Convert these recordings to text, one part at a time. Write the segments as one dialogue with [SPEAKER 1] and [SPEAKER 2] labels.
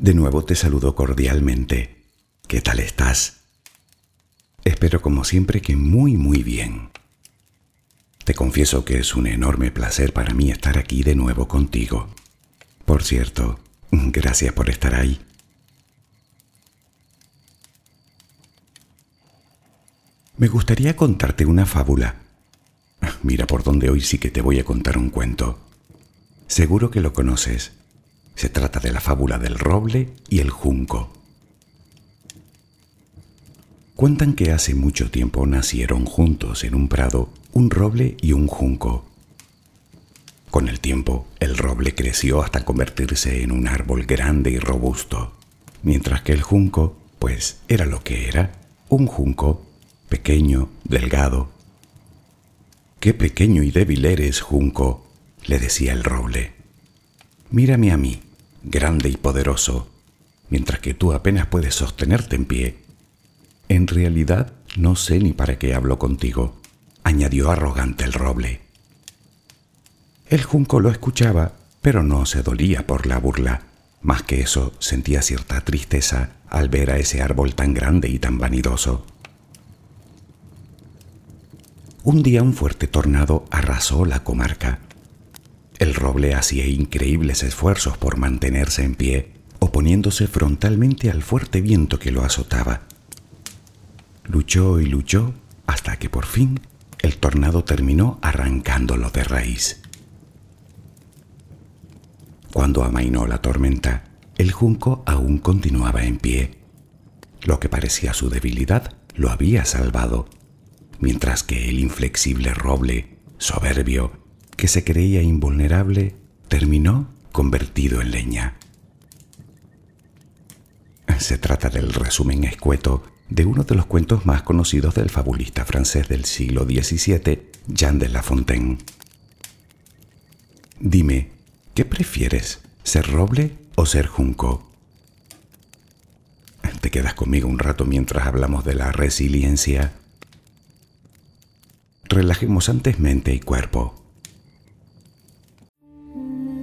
[SPEAKER 1] De nuevo te saludo cordialmente. ¿Qué tal estás? Espero como siempre que muy muy bien. Te confieso que es un enorme placer para mí estar aquí de nuevo contigo. Por cierto, gracias por estar ahí. Me gustaría contarte una fábula. Mira por donde hoy sí que te voy a contar un cuento. Seguro que lo conoces. Se trata de la fábula del roble y el junco. Cuentan que hace mucho tiempo nacieron juntos en un prado un roble y un junco. Con el tiempo, el roble creció hasta convertirse en un árbol grande y robusto, mientras que el junco, pues, era lo que era, un junco, pequeño, delgado. Qué pequeño y débil eres, junco, le decía el roble. Mírame a mí, grande y poderoso, mientras que tú apenas puedes sostenerte en pie. En realidad, no sé ni para qué hablo contigo, añadió arrogante el roble. El junco lo escuchaba, pero no se dolía por la burla. Más que eso, sentía cierta tristeza al ver a ese árbol tan grande y tan vanidoso. Un día un fuerte tornado arrasó la comarca. El roble hacía increíbles esfuerzos por mantenerse en pie, oponiéndose frontalmente al fuerte viento que lo azotaba. Luchó y luchó hasta que por fin el tornado terminó arrancándolo de raíz. Cuando amainó la tormenta, el junco aún continuaba en pie. Lo que parecía su debilidad lo había salvado, mientras que el inflexible roble, soberbio, que se creía invulnerable, terminó convertido en leña. Se trata del resumen escueto de uno de los cuentos más conocidos del fabulista francés del siglo XVII, Jean de La Fontaine. Dime, ¿qué prefieres, ser roble o ser junco? ¿Te quedas conmigo un rato mientras hablamos de la resiliencia? Relajemos antes mente y cuerpo.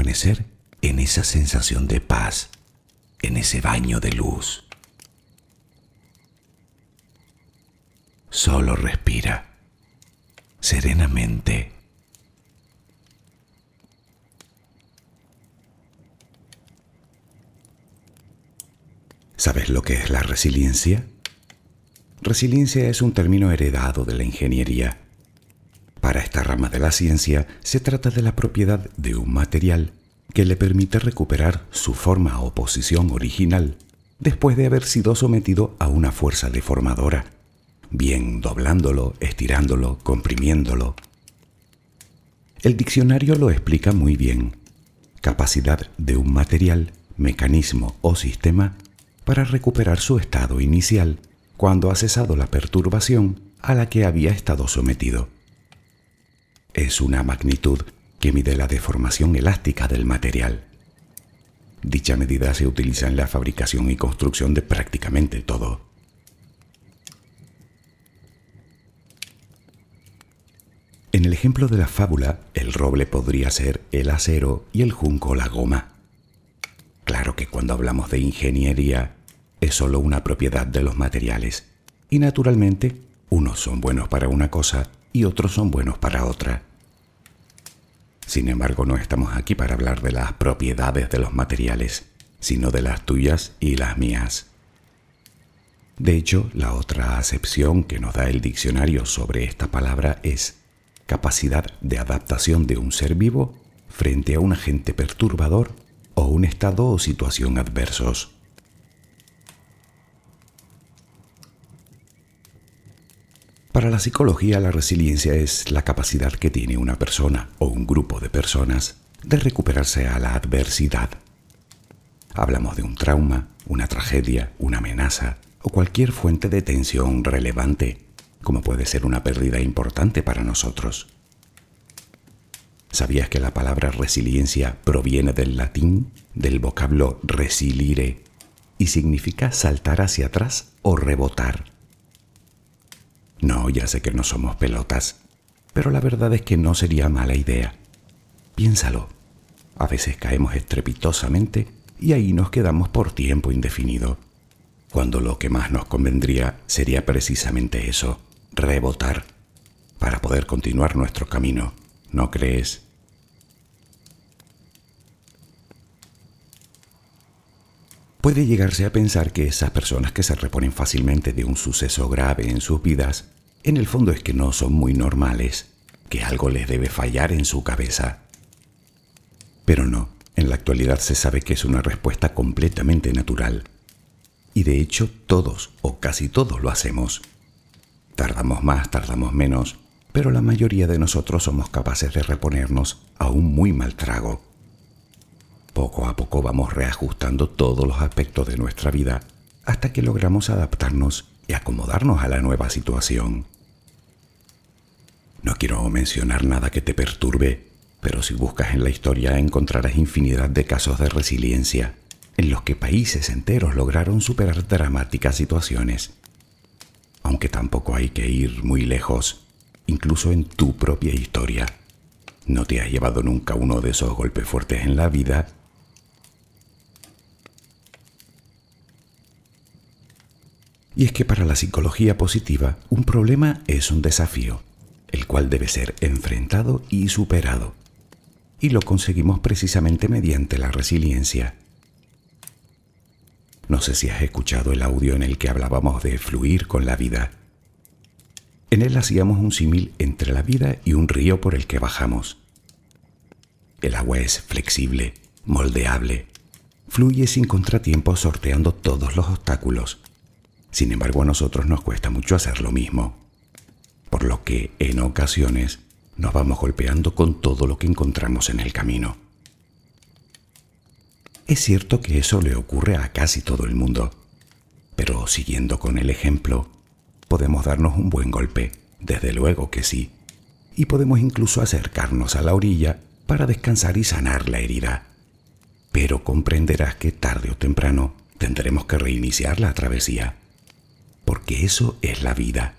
[SPEAKER 1] en esa sensación de paz, en ese baño de luz. Solo respira serenamente. ¿Sabes lo que es la resiliencia? Resiliencia es un término heredado de la ingeniería. Para esta rama de la ciencia se trata de la propiedad de un material que le permite recuperar su forma o posición original después de haber sido sometido a una fuerza deformadora bien doblándolo, estirándolo, comprimiéndolo. El diccionario lo explica muy bien. Capacidad de un material, mecanismo o sistema para recuperar su estado inicial cuando ha cesado la perturbación a la que había estado sometido. Es una magnitud que mide la deformación elástica del material. Dicha medida se utiliza en la fabricación y construcción de prácticamente todo. En el ejemplo de la fábula, el roble podría ser el acero y el junco la goma. Claro que cuando hablamos de ingeniería es solo una propiedad de los materiales y naturalmente unos son buenos para una cosa y otros son buenos para otra. Sin embargo, no estamos aquí para hablar de las propiedades de los materiales, sino de las tuyas y las mías. De hecho, la otra acepción que nos da el diccionario sobre esta palabra es capacidad de adaptación de un ser vivo frente a un agente perturbador o un estado o situación adversos. Para la psicología, la resiliencia es la capacidad que tiene una persona o un grupo de personas de recuperarse a la adversidad. Hablamos de un trauma, una tragedia, una amenaza o cualquier fuente de tensión relevante como puede ser una pérdida importante para nosotros. ¿Sabías que la palabra resiliencia proviene del latín, del vocablo resilire, y significa saltar hacia atrás o rebotar? No, ya sé que no somos pelotas, pero la verdad es que no sería mala idea. Piénsalo. A veces caemos estrepitosamente y ahí nos quedamos por tiempo indefinido, cuando lo que más nos convendría sería precisamente eso, rebotar, para poder continuar nuestro camino. ¿No crees? Puede llegarse a pensar que esas personas que se reponen fácilmente de un suceso grave en sus vidas, en el fondo es que no son muy normales, que algo les debe fallar en su cabeza. Pero no, en la actualidad se sabe que es una respuesta completamente natural. Y de hecho todos o casi todos lo hacemos. Tardamos más, tardamos menos, pero la mayoría de nosotros somos capaces de reponernos a un muy mal trago. Poco a poco vamos reajustando todos los aspectos de nuestra vida hasta que logramos adaptarnos y acomodarnos a la nueva situación. No quiero mencionar nada que te perturbe, pero si buscas en la historia encontrarás infinidad de casos de resiliencia en los que países enteros lograron superar dramáticas situaciones. Aunque tampoco hay que ir muy lejos incluso en tu propia historia. ¿No te has llevado nunca uno de esos golpes fuertes en la vida? Y es que para la psicología positiva, un problema es un desafío, el cual debe ser enfrentado y superado. Y lo conseguimos precisamente mediante la resiliencia. No sé si has escuchado el audio en el que hablábamos de fluir con la vida en él hacíamos un símil entre la vida y un río por el que bajamos. El agua es flexible, moldeable, fluye sin contratiempos sorteando todos los obstáculos. Sin embargo, a nosotros nos cuesta mucho hacer lo mismo, por lo que en ocasiones nos vamos golpeando con todo lo que encontramos en el camino. Es cierto que eso le ocurre a casi todo el mundo, pero siguiendo con el ejemplo, podemos darnos un buen golpe, desde luego que sí, y podemos incluso acercarnos a la orilla para descansar y sanar la herida. Pero comprenderás que tarde o temprano tendremos que reiniciar la travesía, porque eso es la vida.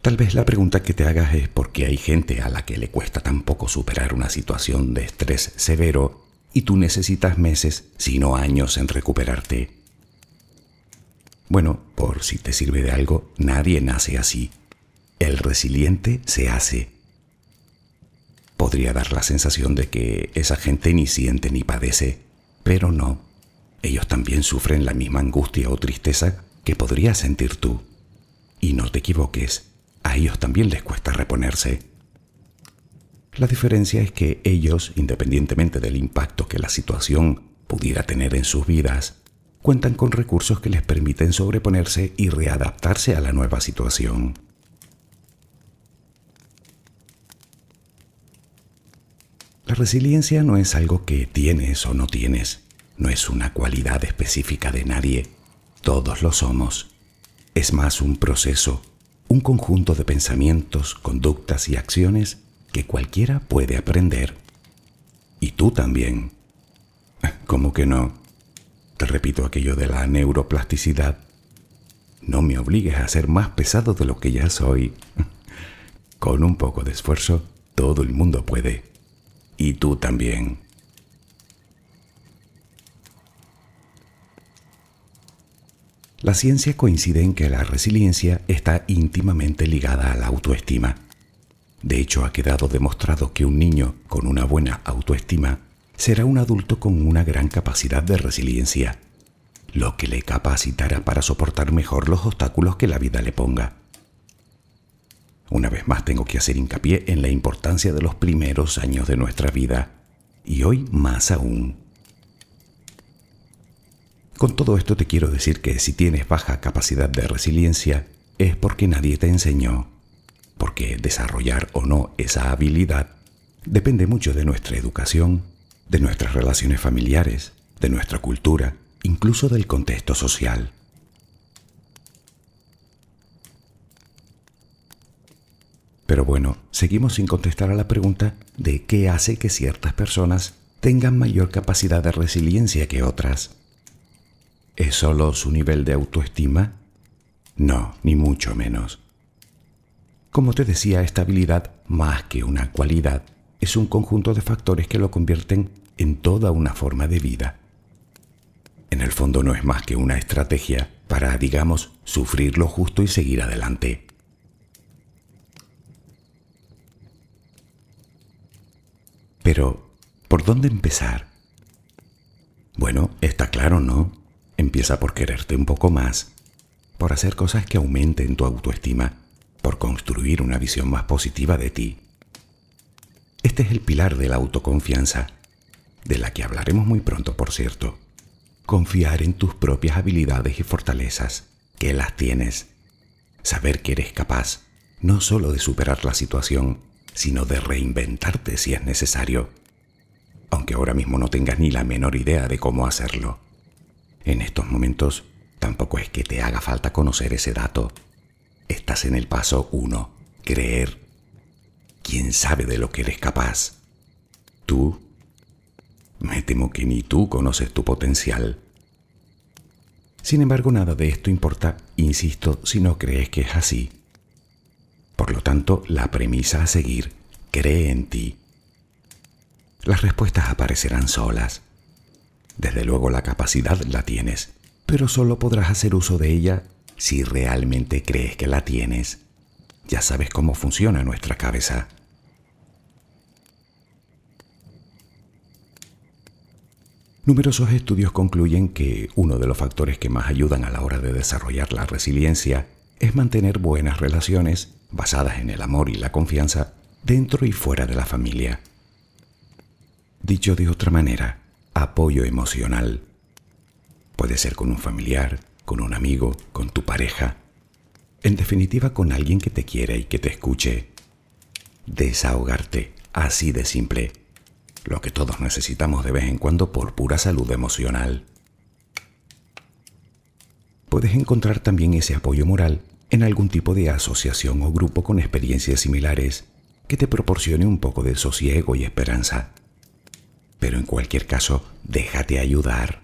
[SPEAKER 1] Tal vez la pregunta que te hagas es por qué hay gente a la que le cuesta tan poco superar una situación de estrés severo y tú necesitas meses, si no años, en recuperarte. Bueno, por si te sirve de algo, nadie nace así. El resiliente se hace. Podría dar la sensación de que esa gente ni siente ni padece, pero no. Ellos también sufren la misma angustia o tristeza que podrías sentir tú. Y no te equivoques, a ellos también les cuesta reponerse. La diferencia es que ellos, independientemente del impacto que la situación pudiera tener en sus vidas, cuentan con recursos que les permiten sobreponerse y readaptarse a la nueva situación. Resiliencia no es algo que tienes o no tienes, no es una cualidad específica de nadie, todos lo somos. Es más un proceso, un conjunto de pensamientos, conductas y acciones que cualquiera puede aprender. Y tú también. ¿Cómo que no? Te repito aquello de la neuroplasticidad. No me obligues a ser más pesado de lo que ya soy. Con un poco de esfuerzo, todo el mundo puede. Y tú también. La ciencia coincide en que la resiliencia está íntimamente ligada a la autoestima. De hecho, ha quedado demostrado que un niño con una buena autoestima será un adulto con una gran capacidad de resiliencia, lo que le capacitará para soportar mejor los obstáculos que la vida le ponga. Una vez más tengo que hacer hincapié en la importancia de los primeros años de nuestra vida, y hoy más aún. Con todo esto te quiero decir que si tienes baja capacidad de resiliencia es porque nadie te enseñó porque desarrollar o no esa habilidad depende mucho de nuestra educación, de nuestras relaciones familiares, de nuestra cultura, incluso del contexto social. Pero bueno, seguimos sin contestar a la pregunta de qué hace que ciertas personas tengan mayor capacidad de resiliencia que otras. ¿Es solo su nivel de autoestima? No, ni mucho menos. Como te decía, esta habilidad, más que una cualidad, es un conjunto de factores que lo convierten en toda una forma de vida. En el fondo no es más que una estrategia para, digamos, sufrir lo justo y seguir adelante. Pero, ¿por dónde empezar? Bueno, está claro, ¿no? Empieza por quererte un poco más, por hacer cosas que aumenten tu autoestima por construir una visión más positiva de ti. Este es el pilar de la autoconfianza, de la que hablaremos muy pronto, por cierto. Confiar en tus propias habilidades y fortalezas, que las tienes. Saber que eres capaz no solo de superar la situación, sino de reinventarte si es necesario, aunque ahora mismo no tengas ni la menor idea de cómo hacerlo. En estos momentos tampoco es que te haga falta conocer ese dato Estás en el paso uno, creer. ¿Quién sabe de lo que eres capaz? ¿Tú? Me temo que ni tú conoces tu potencial. Sin embargo, nada de esto importa, insisto, si no crees que es así. Por lo tanto, la premisa a seguir, cree en ti. Las respuestas aparecerán solas. Desde luego la capacidad la tienes, pero solo podrás hacer uso de ella si realmente crees que la tienes, ya sabes cómo funciona nuestra cabeza. Numerosos estudios concluyen que uno de los factores que más ayudan a la hora de desarrollar la resiliencia es mantener buenas relaciones basadas en el amor y la confianza dentro y fuera de la familia. Dicho de otra manera, apoyo emocional. Puede ser con un familiar, con un amigo, con tu pareja, en definitiva con alguien que te quiere y que te escuche. Desahogarte, así de simple, lo que todos necesitamos de vez en cuando por pura salud emocional. Puedes encontrar también ese apoyo moral en algún tipo de asociación o grupo con experiencias similares que te proporcione un poco de sosiego y esperanza. Pero en cualquier caso, déjate ayudar.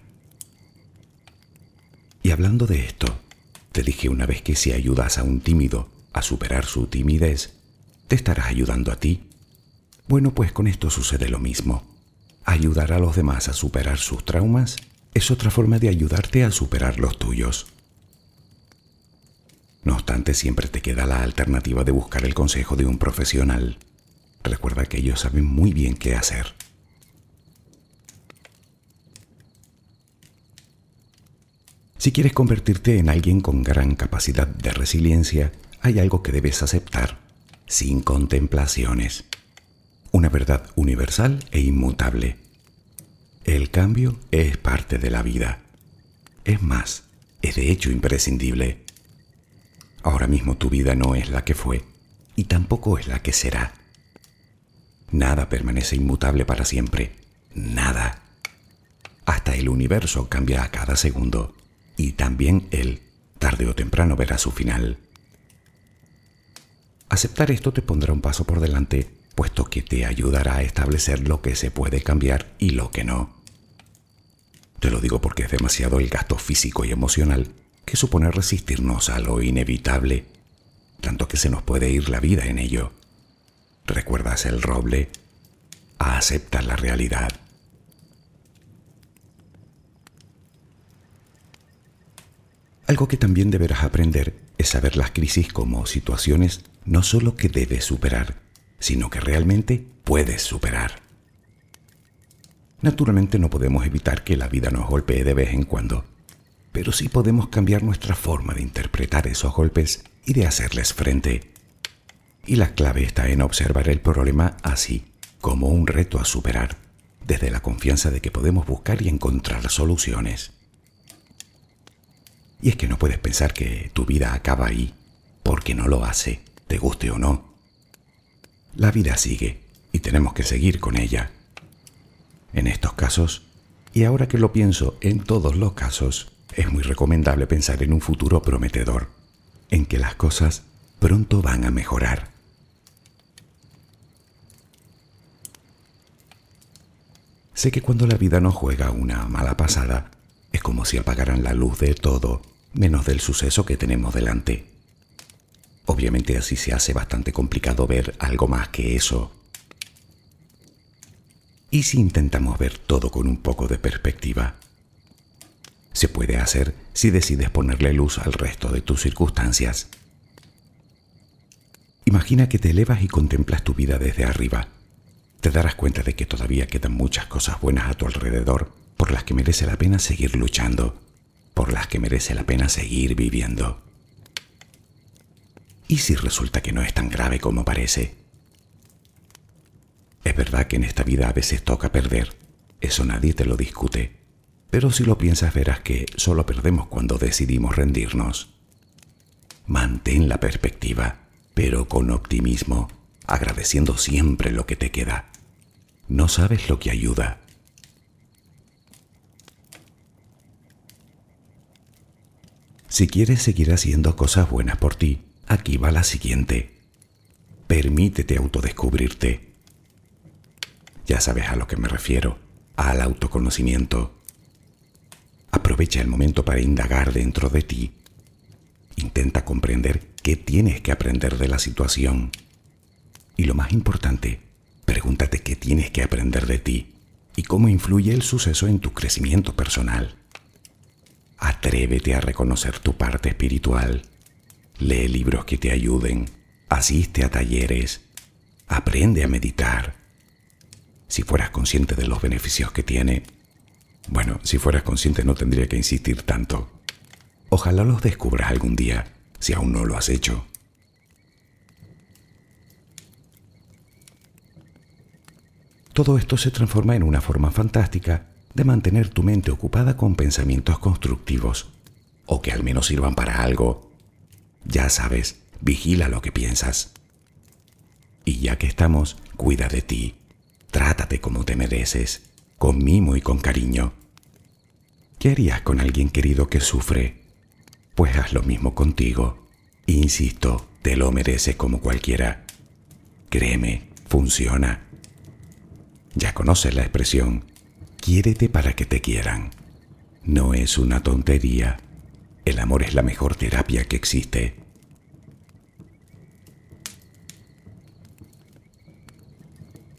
[SPEAKER 1] Y hablando de esto, te dije una vez que si ayudas a un tímido a superar su timidez, te estarás ayudando a ti. Bueno, pues con esto sucede lo mismo. Ayudar a los demás a superar sus traumas es otra forma de ayudarte a superar los tuyos. No obstante, siempre te queda la alternativa de buscar el consejo de un profesional. Recuerda que ellos saben muy bien qué hacer. Si quieres convertirte en alguien con gran capacidad de resiliencia, hay algo que debes aceptar, sin contemplaciones. Una verdad universal e inmutable. El cambio es parte de la vida. Es más, es de hecho imprescindible. Ahora mismo tu vida no es la que fue y tampoco es la que será. Nada permanece inmutable para siempre. Nada. Hasta el universo cambia a cada segundo y también él, tarde o temprano, verá su final. Aceptar esto te pondrá un paso por delante, puesto que te ayudará a establecer lo que se puede cambiar y lo que no. Te lo digo porque es demasiado el gasto físico y emocional que supone resistirnos a lo inevitable, tanto que se nos puede ir la vida en ello. ¿Recuerdas el roble? Acepta la realidad. Algo que también deberás aprender es saber las crisis como situaciones no solo que debes superar, sino que realmente puedes superar. Naturalmente no podemos evitar que la vida nos golpee de vez en cuando, pero sí podemos cambiar nuestra forma de interpretar esos golpes y de hacerles frente. Y la clave está en observar el problema así, como un reto a superar, desde la confianza de que podemos buscar y encontrar soluciones. Y es que no puedes pensar que tu vida acaba ahí, porque no lo hace, te guste o no. La vida sigue y tenemos que seguir con ella. En estos casos, y ahora que lo pienso en todos los casos, es muy recomendable pensar en un futuro prometedor, en que las cosas pronto van a mejorar. Sé que cuando la vida nos juega una mala pasada, es como si apagaran la luz de todo, menos del suceso que tenemos delante. Obviamente así se hace bastante complicado ver algo más que eso. ¿Y si intentamos ver todo con un poco de perspectiva? Se puede hacer si decides ponerle luz al resto de tus circunstancias. Imagina que te elevas y contemplas tu vida desde arriba. Te darás cuenta de que todavía quedan muchas cosas buenas a tu alrededor por las que merece la pena seguir luchando, por las que merece la pena seguir viviendo. ¿Y si resulta que no es tan grave como parece? Es verdad que en esta vida a veces toca perder, eso nadie te lo discute, pero si lo piensas verás que solo perdemos cuando decidimos rendirnos. Mantén la perspectiva, pero con optimismo, agradeciendo siempre lo que te queda. No sabes lo que ayuda. Si quieres seguir haciendo cosas buenas por ti, Aquí va la siguiente. Permítete autodescubrirte. Ya sabes a lo que me refiero, al autoconocimiento. Aprovecha el momento para indagar dentro de ti. Intenta comprender qué tienes que aprender de la situación. Y lo más importante, pregúntate qué tienes que aprender de ti y cómo influye el suceso en tu crecimiento personal. Atrévete a reconocer tu parte espiritual Lee libros que te ayuden, asiste a talleres, aprende a meditar. Si fueras consciente de los beneficios que tiene, bueno, si fueras consciente no tendría que insistir tanto. Ojalá los descubras algún día, si aún no lo has hecho. Todo esto se transforma en una forma fantástica de mantener tu mente ocupada con pensamientos constructivos, o que al menos sirvan para algo ya sabes, vigila lo que piensas. Y ya que estamos, cuida de ti. Trátate como te mereces, con mimo y con cariño. ¿Qué harías con alguien querido que sufre? Pues haz lo mismo contigo. Insisto, te lo mereces como cualquiera. Créeme, funciona. Ya conoces la expresión, quiérete para que te quieran. No es una tontería. El amor es la mejor terapia que existe.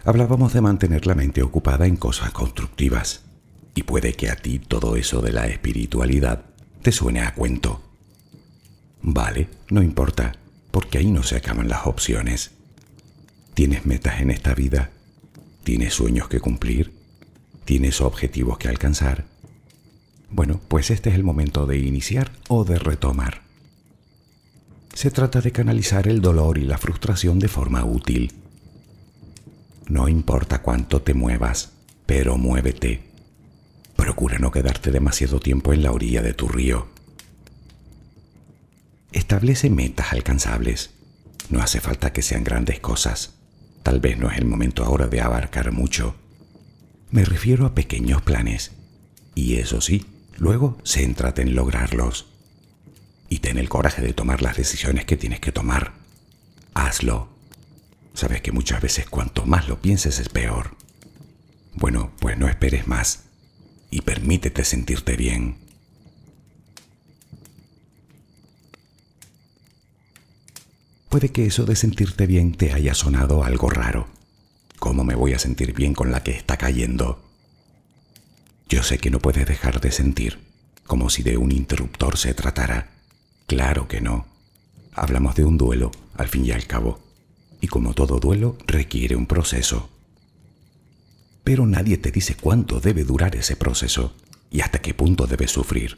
[SPEAKER 1] Hablábamos de mantener la mente ocupada en cosas constructivas, y puede que a ti todo eso de la espiritualidad te suene a cuento. Vale, no importa, porque ahí no se acaban las opciones. Tienes metas en esta vida, tienes sueños que cumplir, tienes objetivos que alcanzar bueno, pues este es el momento de iniciar o de retomar. Se trata de canalizar el dolor y la frustración de forma útil. No importa cuánto te muevas, pero muévete. Procura no quedarte demasiado tiempo en la orilla de tu río. Establece metas alcanzables. No hace falta que sean grandes cosas. Tal vez no es el momento ahora de abarcar mucho. Me refiero a pequeños planes. Y eso sí, Luego, céntrate en lograrlos. Y ten el coraje de tomar las decisiones que tienes que tomar. Hazlo. Sabes que muchas veces cuanto más lo pienses es peor. Bueno, pues no esperes más y permítete sentirte bien. Puede que eso de sentirte bien te haya sonado algo raro. ¿Cómo me voy a sentir bien con la que está cayendo? Yo sé que no puedes dejar de sentir, como si de un interruptor se tratara. Claro que no. Hablamos de un duelo, al fin y al cabo, y como todo duelo requiere un proceso. Pero nadie te dice cuánto debe durar ese proceso y hasta qué punto debes sufrir.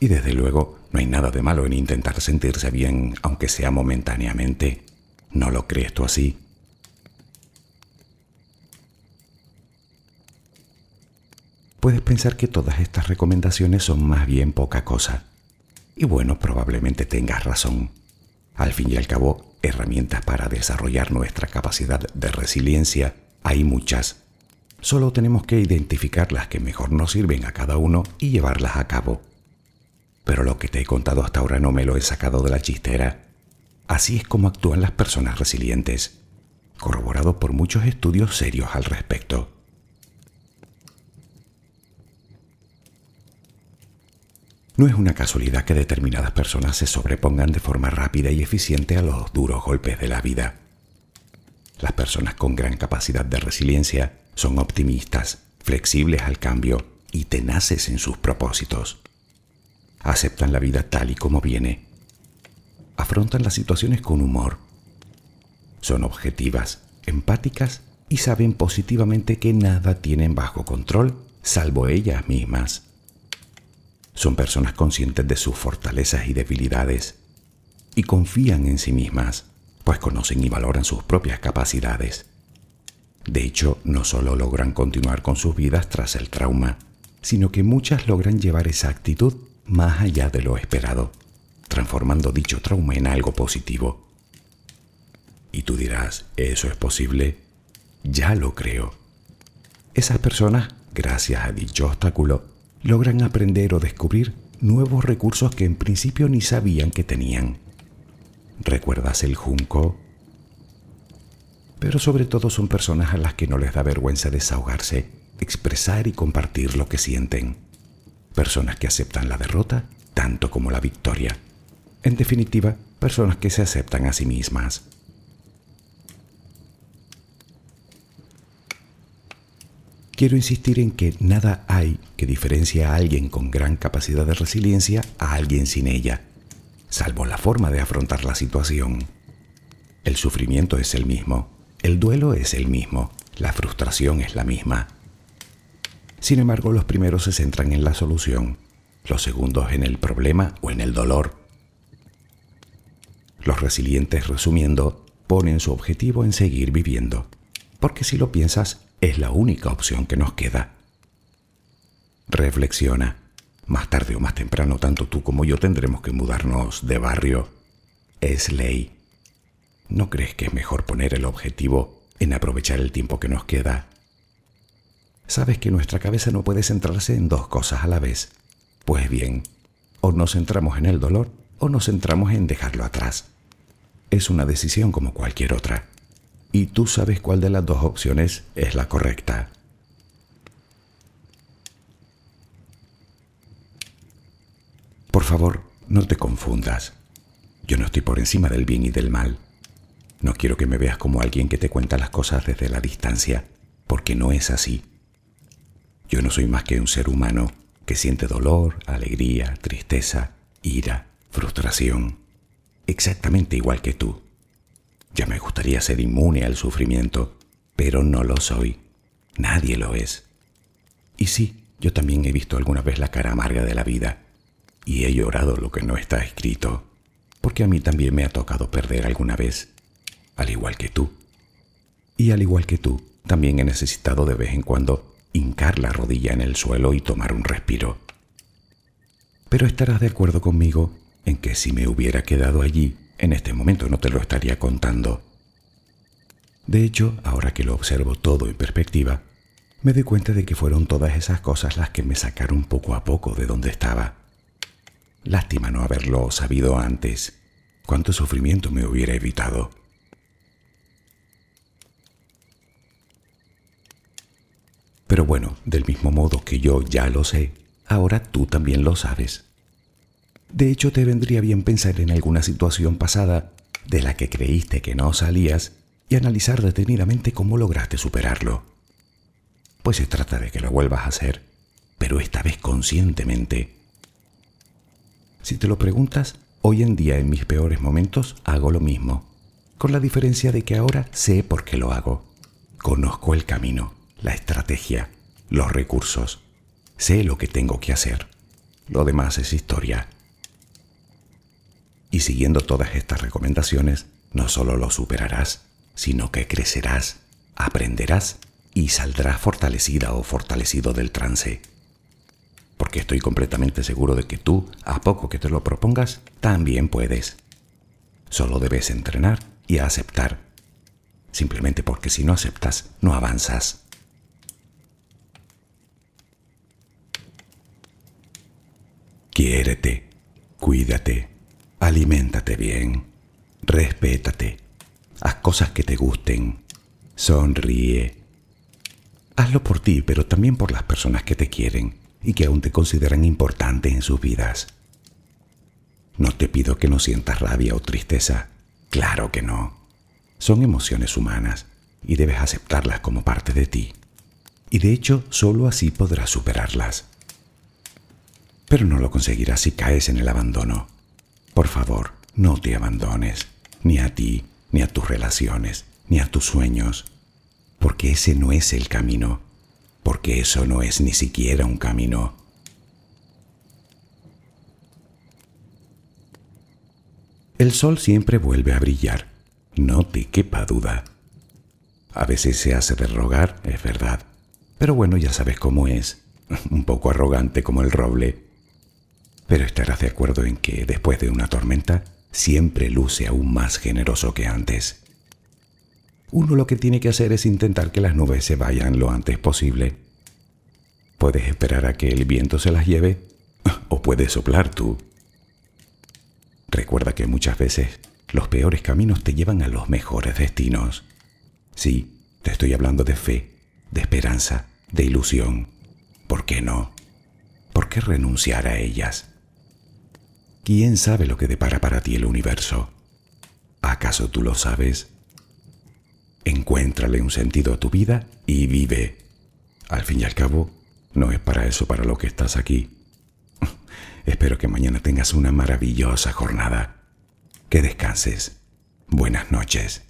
[SPEAKER 1] Y desde luego, no hay nada de malo en intentar sentirse bien, aunque sea momentáneamente. ¿No lo crees tú así? puedes pensar que todas estas recomendaciones son más bien poca cosa. Y bueno, probablemente tengas razón. Al fin y al cabo, herramientas para desarrollar nuestra capacidad de resiliencia hay muchas. Solo tenemos que identificar las que mejor nos sirven a cada uno y llevarlas a cabo. Pero lo que te he contado hasta ahora no me lo he sacado de la chistera. Así es como actúan las personas resilientes, corroborado por muchos estudios serios al respecto. No es una casualidad que determinadas personas se sobrepongan de forma rápida y eficiente a los duros golpes de la vida. Las personas con gran capacidad de resiliencia son optimistas, flexibles al cambio y tenaces en sus propósitos. Aceptan la vida tal y como viene. Afrontan las situaciones con humor. Son objetivas, empáticas y saben positivamente que nada tienen bajo control salvo ellas mismas. Son personas conscientes de sus fortalezas y debilidades y confían en sí mismas, pues conocen y valoran sus propias capacidades. De hecho, no solo logran continuar con sus vidas tras el trauma, sino que muchas logran llevar esa actitud más allá de lo esperado, transformando dicho trauma en algo positivo. Y tú dirás, ¿eso es posible? Ya lo creo. Esas personas, gracias a dicho obstáculo, logran aprender o descubrir nuevos recursos que en principio ni sabían que tenían. ¿Recuerdas el junco? Pero sobre todo son personas a las que no les da vergüenza desahogarse, expresar y compartir lo que sienten. Personas que aceptan la derrota tanto como la victoria. En definitiva, personas que se aceptan a sí mismas. Quiero insistir en que nada hay que diferencie a alguien con gran capacidad de resiliencia a alguien sin ella, salvo la forma de afrontar la situación. El sufrimiento es el mismo, el duelo es el mismo, la frustración es la misma. Sin embargo, los primeros se centran en la solución, los segundos en el problema o en el dolor. Los resilientes, resumiendo, ponen su objetivo en seguir viviendo, porque si lo piensas, es la única opción que nos queda. Reflexiona. Más tarde o más temprano, tanto tú como yo tendremos que mudarnos de barrio. Es ley. ¿No crees que es mejor poner el objetivo en aprovechar el tiempo que nos queda? Sabes que nuestra cabeza no puede centrarse en dos cosas a la vez. Pues bien, o nos centramos en el dolor o nos centramos en dejarlo atrás. Es una decisión como cualquier otra y tú sabes cuál de las dos opciones es la correcta. Por favor, no te confundas. Yo no estoy por encima del bien y del mal. No quiero que me veas como alguien que te cuenta las cosas desde la distancia, porque no es así. Yo no soy más que un ser humano que siente dolor, alegría, tristeza, ira, frustración, exactamente igual que tú. Ya me gustaría ser inmune al sufrimiento, pero no lo soy. Nadie lo es. Y sí, yo también he visto alguna vez la cara amarga de la vida, y he llorado lo que no está escrito, porque a mí también me ha tocado perder alguna vez, al igual que tú. Y al igual que tú, también he necesitado de vez en cuando hincar la rodilla en el suelo y tomar un respiro. Pero estarás de acuerdo conmigo en que si me hubiera quedado allí, en este momento no te lo estaría contando. De hecho, ahora que lo observo todo en perspectiva, me doy cuenta de que fueron todas esas cosas las que me sacaron poco a poco de donde estaba. Lástima no haberlo sabido antes. Cuánto sufrimiento me hubiera evitado. Pero bueno, del mismo modo que yo ya lo sé, ahora tú también lo sabes. De hecho, te vendría bien pensar en alguna situación pasada de la que creíste que no salías y analizar detenidamente cómo lograste superarlo. Pues se trata de que lo vuelvas a hacer, pero esta vez conscientemente. Si te lo preguntas, hoy en día en mis peores momentos hago lo mismo, con la diferencia de que ahora sé por qué lo hago. Conozco el camino, la estrategia, los recursos. Sé lo que tengo que hacer. Lo demás es historia. Y siguiendo todas estas recomendaciones, no solo lo superarás, sino que crecerás, aprenderás y saldrás fortalecida o fortalecido del trance. Porque estoy completamente seguro de que tú, a poco que te lo propongas, también puedes. Solo debes entrenar y aceptar. Simplemente porque si no aceptas, no avanzas. Quiérete, cuídate Aliméntate bien, respétate, haz cosas que te gusten, sonríe. Hazlo por ti, pero también por las personas que te quieren y que aún te consideran importante en sus vidas. No te pido que no sientas rabia o tristeza, claro que no. Son emociones humanas y debes aceptarlas como parte de ti. Y de hecho, solo así podrás superarlas. Pero no lo conseguirás si caes en el abandono. Por favor, no te abandones, ni a ti, ni a tus relaciones, ni a tus sueños, porque ese no es el camino, porque eso no es ni siquiera un camino. El sol siempre vuelve a brillar, no te quepa duda. A veces se hace de rogar, es verdad, pero bueno, ya sabes cómo es, un poco arrogante como el roble. Pero estarás de acuerdo en que después de una tormenta siempre luce aún más generoso que antes. Uno lo que tiene que hacer es intentar que las nubes se vayan lo antes posible. Puedes esperar a que el viento se las lleve o puedes soplar tú. Recuerda que muchas veces los peores caminos te llevan a los mejores destinos. Sí, te estoy hablando de fe, de esperanza, de ilusión. ¿Por qué no? ¿Por qué renunciar a ellas? ¿Quién sabe lo que depara para ti el universo? ¿Acaso tú lo sabes? Encuéntrale un sentido a tu vida y vive. Al fin y al cabo, no es para eso para lo que estás aquí. Espero que mañana tengas una maravillosa jornada. Que descanses. Buenas noches.